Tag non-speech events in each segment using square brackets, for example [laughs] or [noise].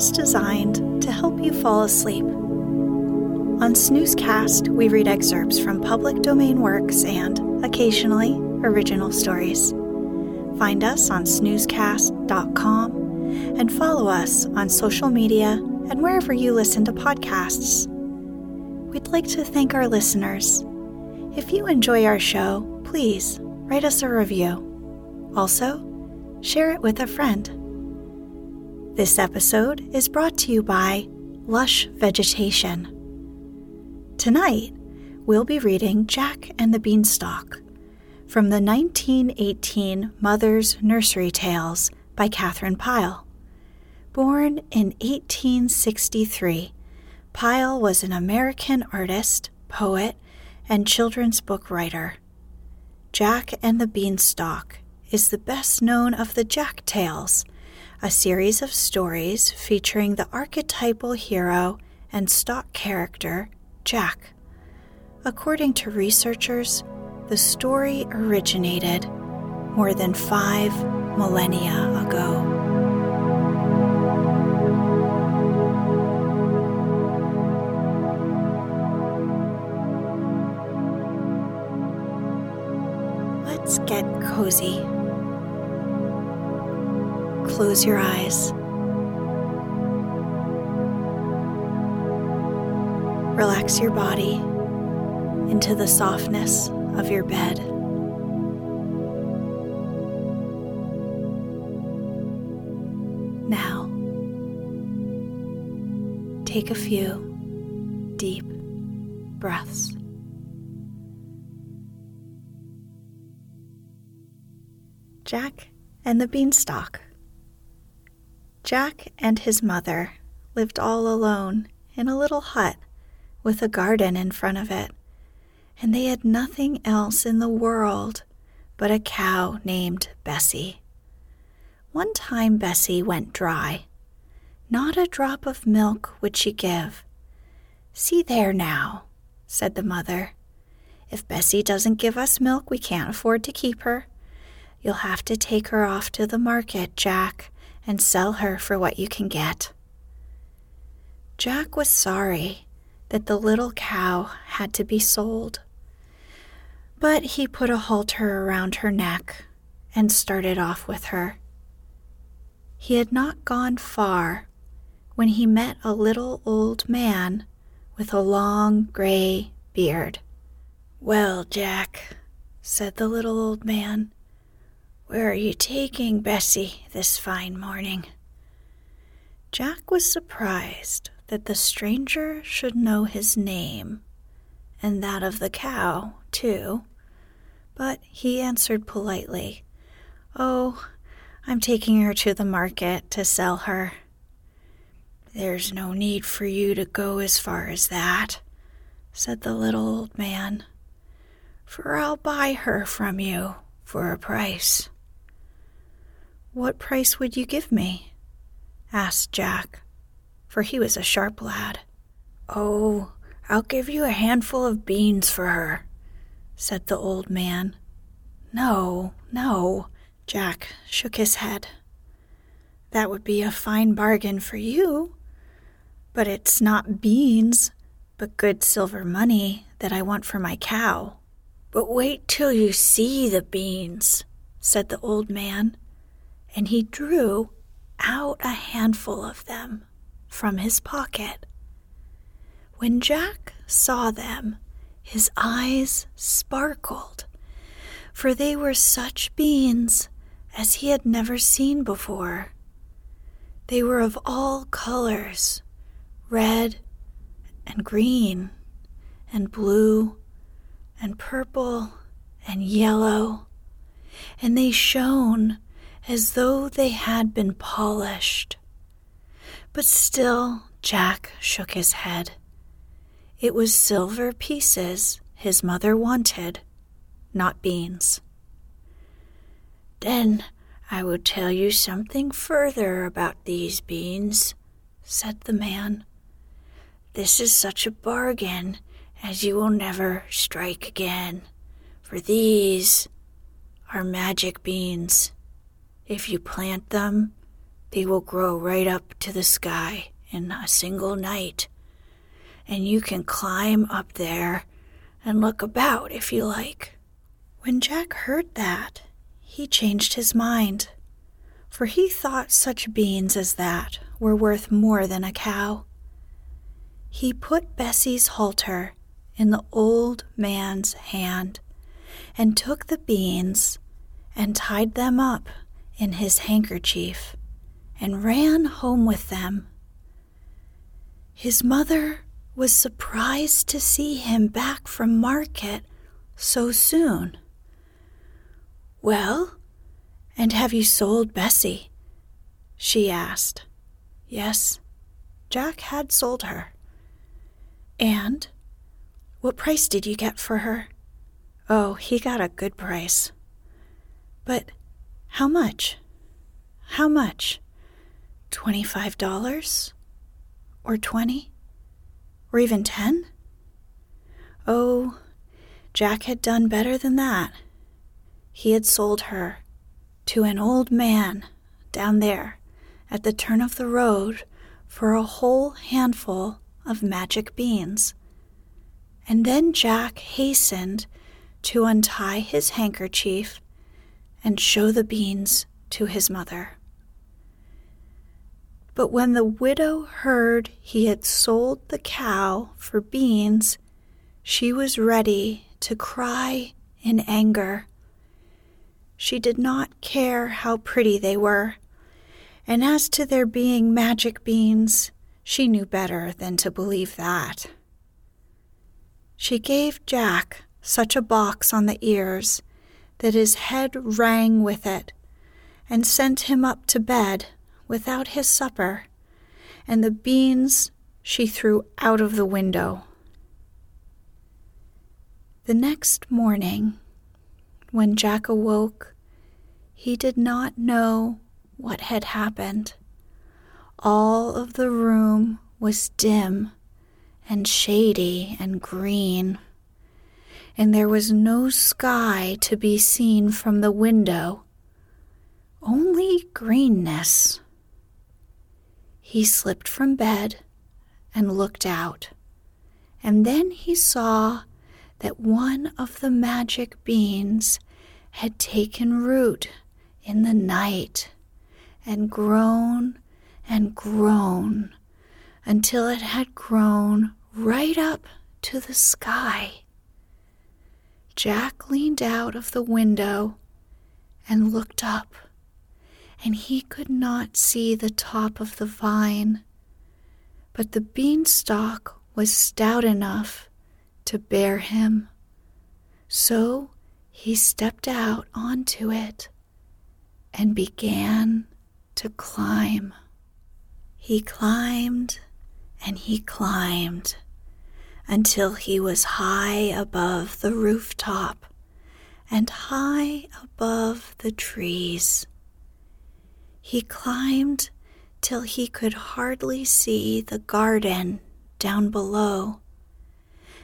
podcast designed to help you fall asleep. On Snoozecast, we read excerpts from public domain works and, occasionally, original stories. Find us on snoozecast.com and follow us on social media and wherever you listen to podcasts. We'd like to thank our listeners. If you enjoy our show, please write us a review. Also, share it with a friend. This episode is brought to you by Lush Vegetation. Tonight, we'll be reading Jack and the Beanstalk from the 1918 Mother's Nursery Tales by Katharine Pyle. Born in 1863, Pyle was an American artist, poet, and children's book writer. Jack and the Beanstalk is the best known of the Jack Tales, a series of stories featuring the archetypal hero and stock character, Jack. According to researchers, the story originated more than five millennia ago. Let's get cozy. Close your eyes. Relax your body into the softness of your bed. Now, take a few deep breaths. Jack and the Beanstalk. Jack and his mother lived all alone in a little hut with a garden in front of it, and they had nothing else in the world but a cow named Bessie. One time Bessie went dry. Not a drop of milk would she give. See there now, said the mother. If Bessie doesn't give us milk, we can't afford to keep her. You'll have to take her off to the market, Jack, and sell her for what you can get. Jack was sorry that the little cow had to be sold, but he put a halter around her neck and started off with her. He had not gone far when he met a little old man with a long gray beard. Well, Jack, said the little old man, where are you taking Bessie this fine morning? Jack was surprised that the stranger should know his name, and that of the cow, too, but he answered politely, Oh, I'm taking her to the market to sell her. There's no need for you to go as far as that, said the little old man, for I'll buy her from you for a price. What price would you give me? asked Jack, for he was a sharp lad. Oh, I'll give you a handful of beans for her, said the old man. No, no, Jack shook his head. That would be a fine bargain for you, but it's not beans, but good silver money that I want for my cow. But wait till you see the beans, said the old man and he drew out a handful of them from his pocket. When Jack saw them, his eyes sparkled, for they were such beans as he had never seen before. They were of all colors red and green and blue and purple and yellow, and they shone as though they had been polished. But still, Jack shook his head. It was silver pieces his mother wanted, not beans. Then I will tell you something further about these beans, said the man. This is such a bargain as you will never strike again, for these are magic beans. If you plant them, they will grow right up to the sky in a single night. And you can climb up there and look about if you like. When Jack heard that, he changed his mind, for he thought such beans as that were worth more than a cow. He put Bessie's halter in the old man's hand and took the beans and tied them up in his handkerchief and ran home with them. His mother was surprised to see him back from market so soon. Well, and have you sold Bessie? she asked. Yes, Jack had sold her. And what price did you get for her? Oh, he got a good price. But how much? How much? Twenty-five dollars? Or twenty? Or even ten? Oh, Jack had done better than that. He had sold her to an old man down there at the turn of the road for a whole handful of magic beans. And then Jack hastened to untie his handkerchief and show the beans to his mother. But when the widow heard he had sold the cow for beans, she was ready to cry in anger. She did not care how pretty they were, and as to their being magic beans, she knew better than to believe that. She gave Jack such a box on the ears that his head rang with it, and sent him up to bed without his supper, and the beans she threw out of the window. The next morning, when Jack awoke, he did not know what had happened. All of the room was dim and shady and green and there was no sky to be seen from the window, only greenness. He slipped from bed and looked out, and then he saw that one of the magic beans had taken root in the night and grown and grown until it had grown right up to the sky. Jack leaned out of the window and looked up, and he could not see the top of the vine, but the beanstalk was stout enough to bear him. So he stepped out onto it and began to climb. He climbed and he climbed until he was high above the rooftop and high above the trees. He climbed till he could hardly see the garden down below,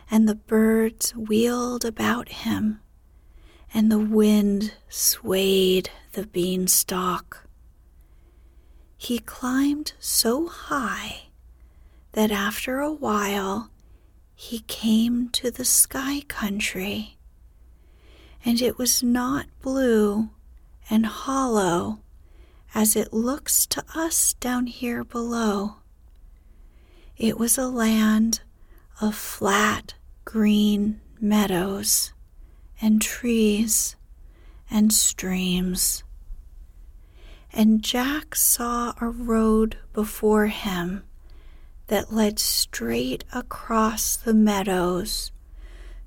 and the birds wheeled about him, and the wind swayed the beanstalk. He climbed so high that after a while he came to the sky country, and it was not blue and hollow as it looks to us down here below. It was a land of flat green meadows and trees and streams. And Jack saw a road before him that led straight across the meadows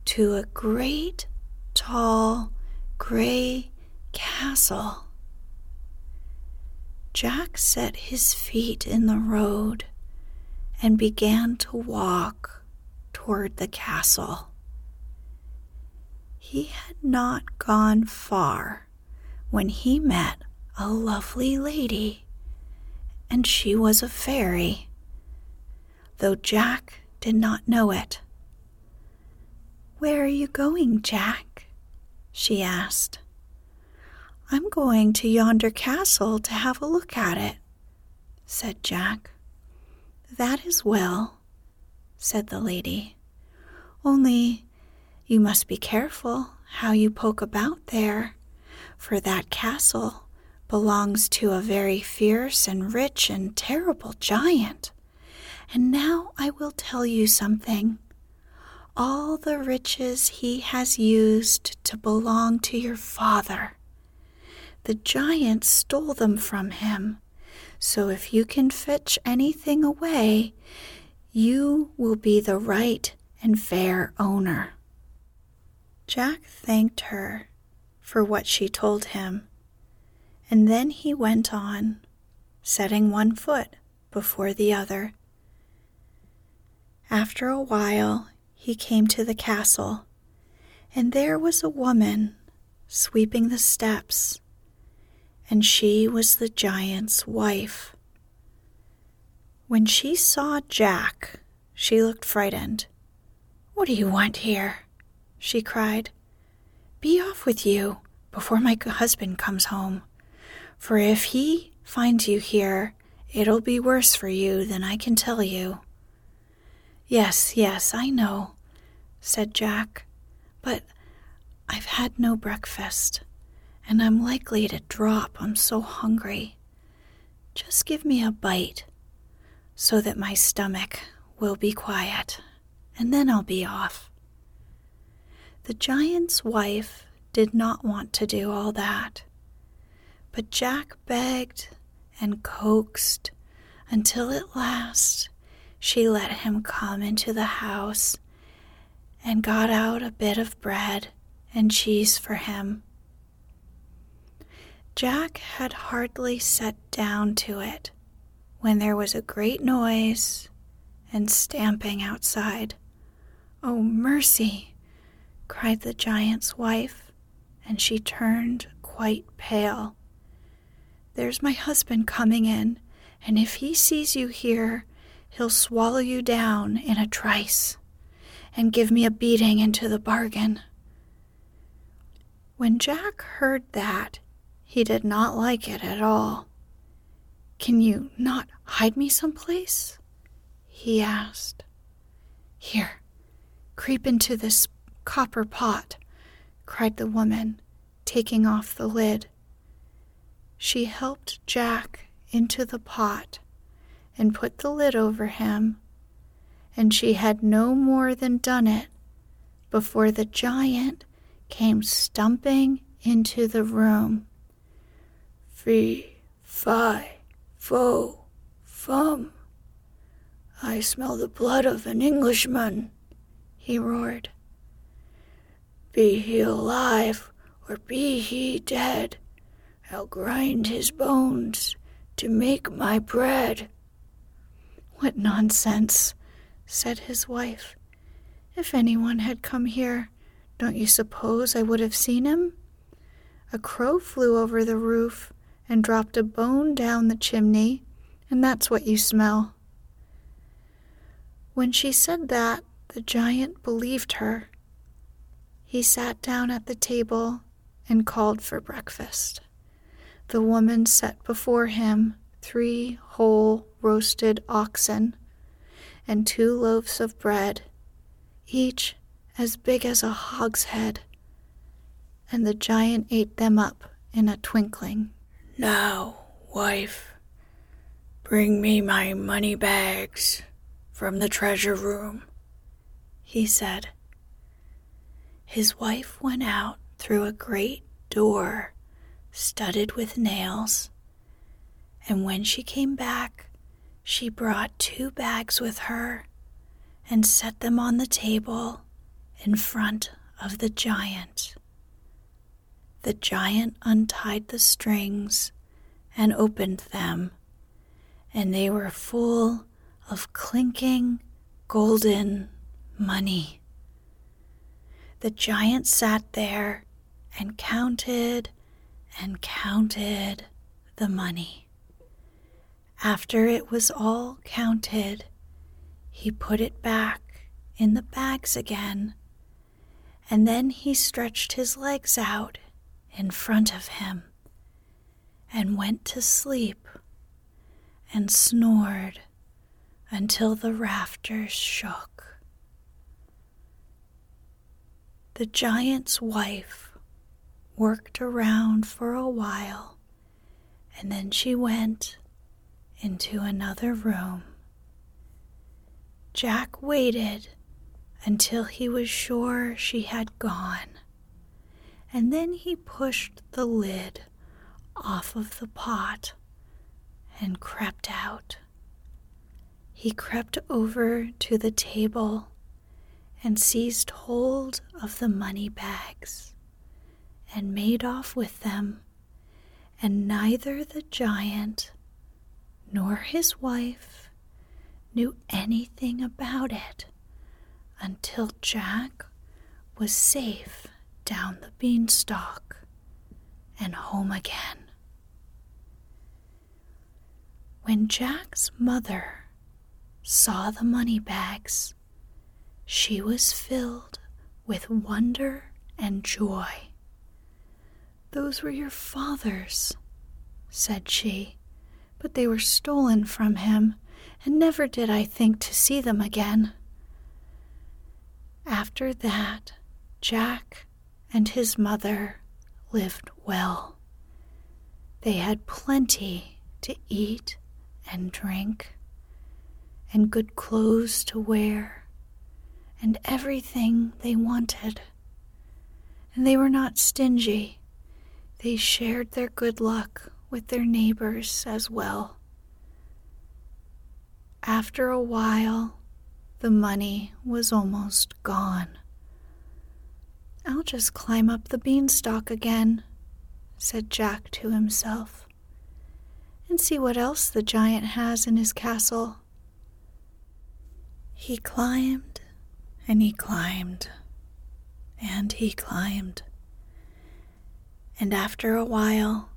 to a great, tall, gray castle. Jack set his feet in the road and began to walk toward the castle. He had not gone far when he met a lovely lady, and she was a fairy though Jack did not know it. Where are you going, Jack? she asked. I'm going to yonder castle to have a look at it, said Jack. That is well, said the lady. Only you must be careful how you poke about there, for that castle belongs to a very fierce and rich and terrible giant. And now I will tell you something. All the riches he has used to belong to your father. The giant stole them from him. So if you can fetch anything away, you will be the right and fair owner. Jack thanked her for what she told him and then he went on, setting one foot before the other. After a while, he came to the castle, and there was a woman sweeping the steps, and she was the giant's wife. When she saw Jack, she looked frightened. What do you want here? she cried. Be off with you before my husband comes home for if he finds you here, it'll be worse for you than I can tell you. Yes, yes, I know, said Jack, but I've had no breakfast, and I'm likely to drop. I'm so hungry. Just give me a bite so that my stomach will be quiet, and then I'll be off. The giant's wife did not want to do all that. But Jack begged and coaxed until at last she let him come into the house and got out a bit of bread and cheese for him. Jack had hardly sat down to it when there was a great noise and stamping outside. Oh, mercy! cried the giant's wife, and she turned quite pale. There's my husband coming in, and if he sees you here, he'll swallow you down in a trice and give me a beating into the bargain. When Jack heard that, he did not like it at all. Can you not hide me someplace? he asked. Here, creep into this copper pot, cried the woman, taking off the lid she helped Jack into the pot and put the lid over him, and she had no more than done it before the giant came stumping into the room. Fee, fi, fo, fum. I smell the blood of an Englishman, he roared. Be he alive or be he dead, I'll grind his bones to make my bread. What nonsense, said his wife. If anyone had come here, don't you suppose I would have seen him? A crow flew over the roof and dropped a bone down the chimney, and that's what you smell. When she said that, the giant believed her. He sat down at the table and called for breakfast the woman set before him three whole roasted oxen and two loaves of bread, each as big as a hogshead, and the giant ate them up in a twinkling. Now, wife, bring me my money bags from the treasure room, he said. His wife went out through a great door studded with nails. And when she came back, she brought two bags with her and set them on the table in front of the giant. The giant untied the strings and opened them, and they were full of clinking golden money. The giant sat there and counted and counted the money. After it was all counted, he put it back in the bags again, and then he stretched his legs out in front of him and went to sleep. and snored until the rafters shook. The giant's wife worked around for a while and then she went into another room. Jack waited until he was sure she had gone, and then he pushed the lid off of the pot and crept out. He crept over to the table and seized hold of the money bags and made off with them and neither the giant nor his wife knew anything about it until Jack was safe down the beanstalk and home again. When Jack's mother saw the money bags, she was filled with wonder and joy. Those were your father's, said she, but they were stolen from him, and never did I think to see them again. After that, Jack and his mother lived well. They had plenty to eat and drink, and good clothes to wear, and everything they wanted. And they were not stingy they shared their good luck with their neighbors as well. After a while, the money was almost gone. I'll just climb up the beanstalk again, said Jack to himself, and see what else the giant has in his castle. He climbed and he climbed and he climbed and after a while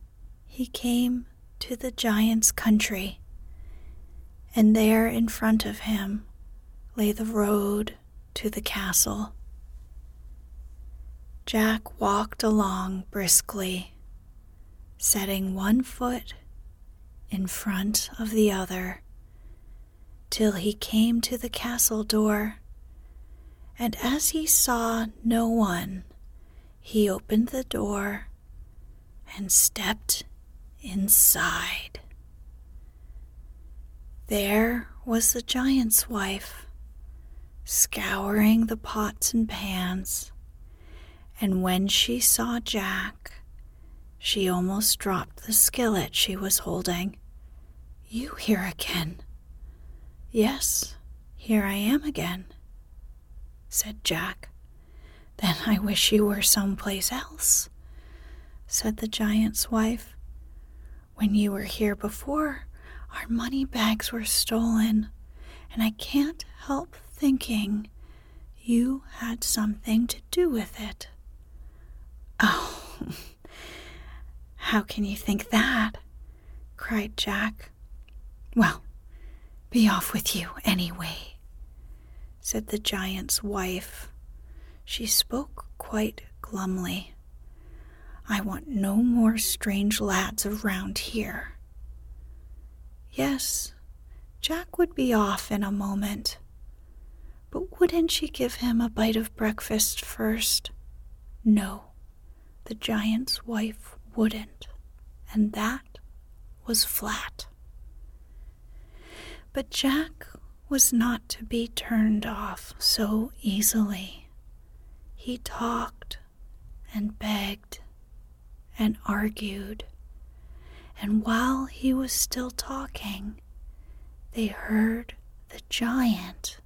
he came to the giant's country, and there in front of him lay the road to the castle. Jack walked along briskly, setting one foot in front of the other, till he came to the castle door. And as he saw no one, he opened the door and stepped inside. There was the giant's wife, scouring the pots and pans, and when she saw Jack, she almost dropped the skillet she was holding. You here again? Yes, here I am again, said Jack. Then I wish you were someplace else said the giant's wife. When you were here before, our money bags were stolen, and I can't help thinking you had something to do with it. [laughs] Oh, how can you think that? cried Jack. Well, be off with you anyway, said the giant's wife. She spoke quite glumly. I want no more strange lads around here. Yes, Jack would be off in a moment. But wouldn't she give him a bite of breakfast first? No, the giant's wife wouldn't, and that was flat. But Jack was not to be turned off so easily. He talked and begged and argued. And while he was still talking, they heard the giant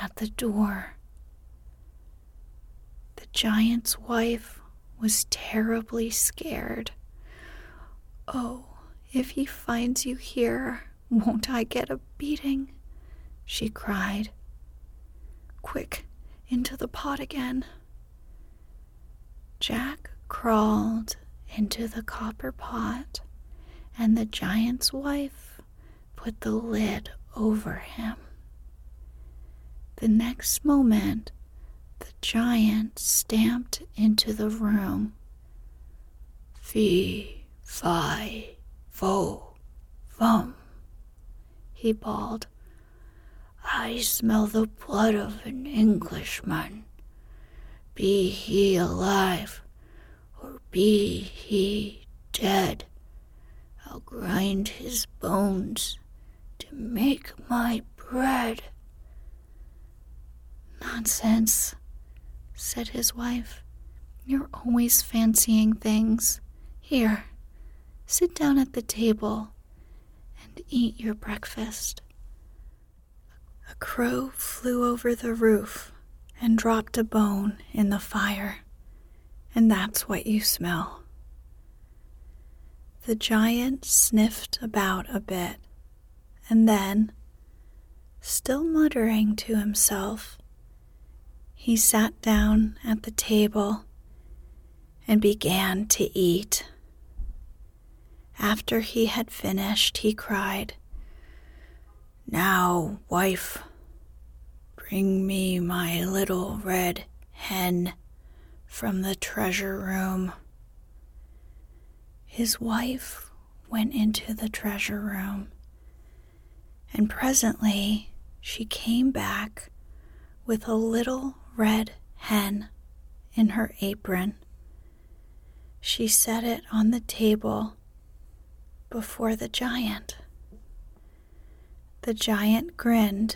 at the door. The giant's wife was terribly scared. Oh, if he finds you here, won't I get a beating? she cried. Quick, into the pot again. Jack crawled into the copper pot, and the giant's wife put the lid over him. The next moment, the giant stamped into the room. Fee, fi, fo, fum, he bawled. I smell the blood of an Englishman. Be he alive, be he dead, I'll grind his bones to make my bread. Nonsense, said his wife. You're always fancying things. Here, sit down at the table and eat your breakfast. A crow flew over the roof and dropped a bone in the fire, and that's what you smell. The giant sniffed about a bit, and then, still muttering to himself, he sat down at the table and began to eat. After he had finished, he cried, Now, wife, bring me my little red hen from the treasure room. His wife went into the treasure room, and presently she came back with a little red hen in her apron. She set it on the table before the giant. The giant grinned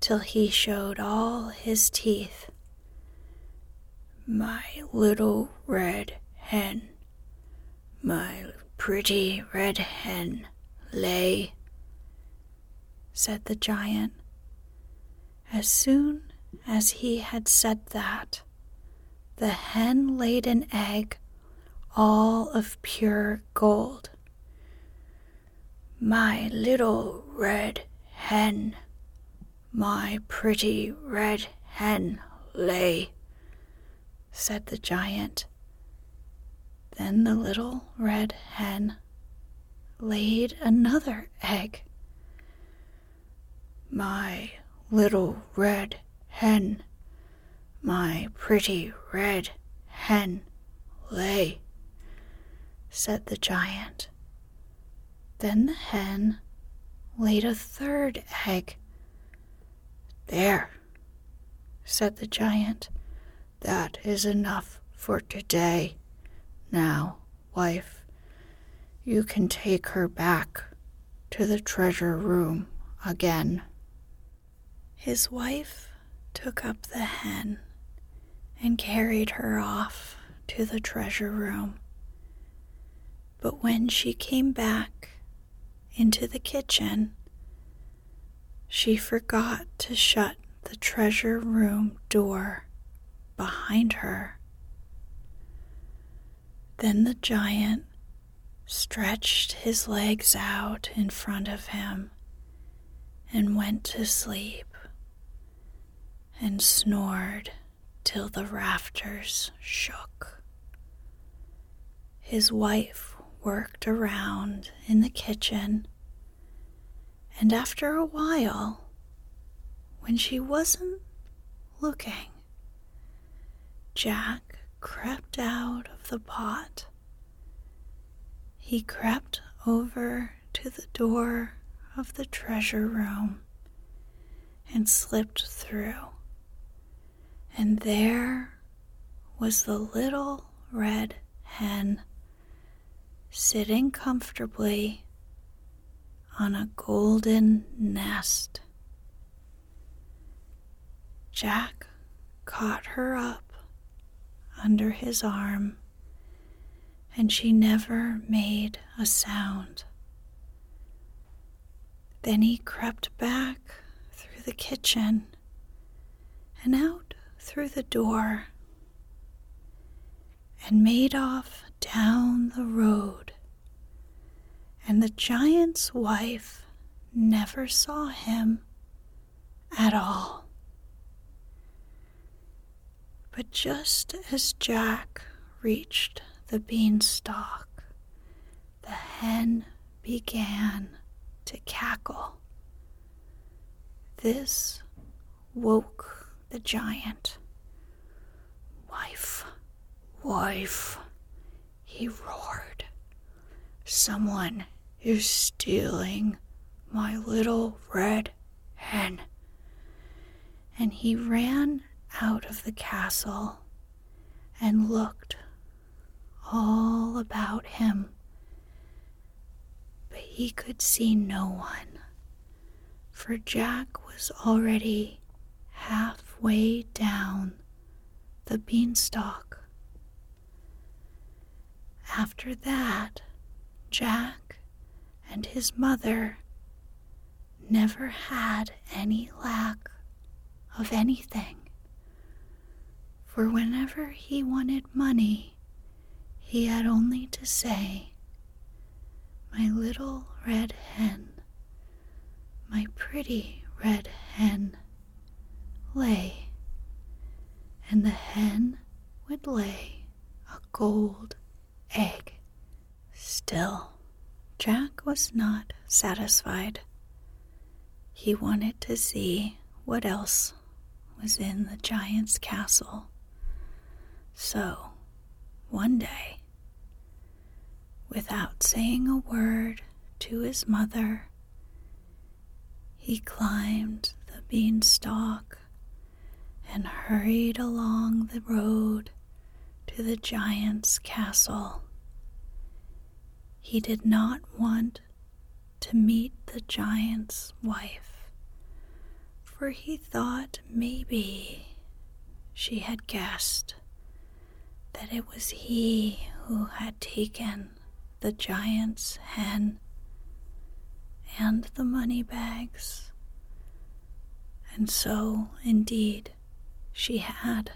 till he showed all his teeth. My little red hen, my pretty red hen, lay, said the giant. As soon as he had said that, the hen laid an egg all of pure gold. My little red hen, my pretty red hen lay, said the giant. Then the little red hen laid another egg. My little red hen, my pretty red hen lay, said the giant. Then the hen laid a third egg. There, said the giant, that is enough for today. Now, wife, you can take her back to the treasure room again. His wife took up the hen and carried her off to the treasure room. But when she came back into the kitchen, she forgot to shut the treasure room door behind her. Then the giant stretched his legs out in front of him and went to sleep and snored till the rafters shook. His wife worked around in the kitchen, and after a while, when she wasn't looking, Jack crept out of the pot. He crept over to the door of the treasure room and slipped through. And there was the little red hen sitting comfortably on a golden nest. Jack caught her up under his arm, and she never made a sound. Then he crept back through the kitchen and out through the door and made off down the road, and the giant's wife never saw him at all. But just as Jack reached the beanstalk, the hen began to cackle. This woke the giant. Wife, wife, he roared. Someone is stealing my little red hen. And he ran out of the castle and looked all about him. But he could see no one, for Jack was already halfway down the beanstalk. After that, Jack and his mother never had any lack of anything. For whenever he wanted money, he had only to say, My little red hen, my pretty red hen, lay. And the hen would lay a gold egg. Still, Jack was not satisfied. He wanted to see what else was in the giant's castle. So, one day, without saying a word to his mother, he climbed the beanstalk and hurried along the road to the giant's castle. He did not want to meet the giant's wife, for he thought maybe she had guessed that it was he who had taken the giant's hen and the money bags. And so, indeed, she had.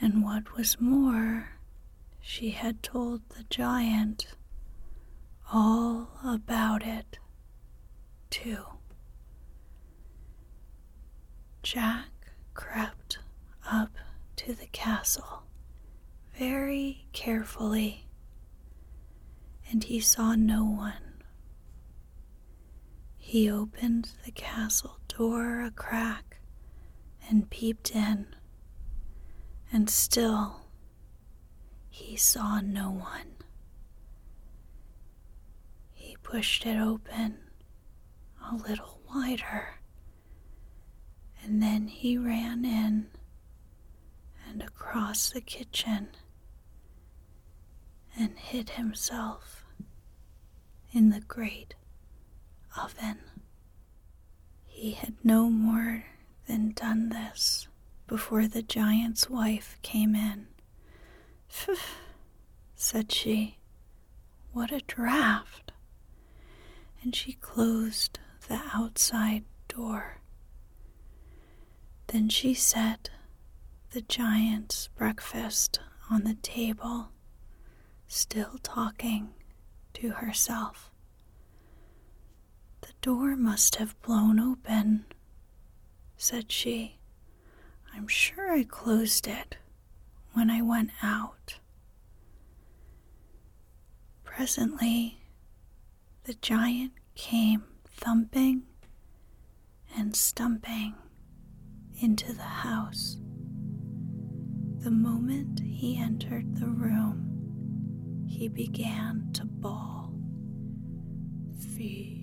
And what was more, she had told the giant all about it, too. Jack crept up to the castle very carefully, and he saw no one. He opened the castle door a crack and peeped in, and still he saw no one He pushed it open a little wider, and then he ran in and across the kitchen hid himself in the great oven. He had no more than done this before the giant's wife came in. Phew, said she, what a draught! and she closed the outside door. Then she set the giant's breakfast on the table, still talking to herself. The door must have blown open, said she. I'm sure I closed it when I went out. Presently, the giant came thumping and stumping into the house. The moment he entered the room, he began to bawl. Feed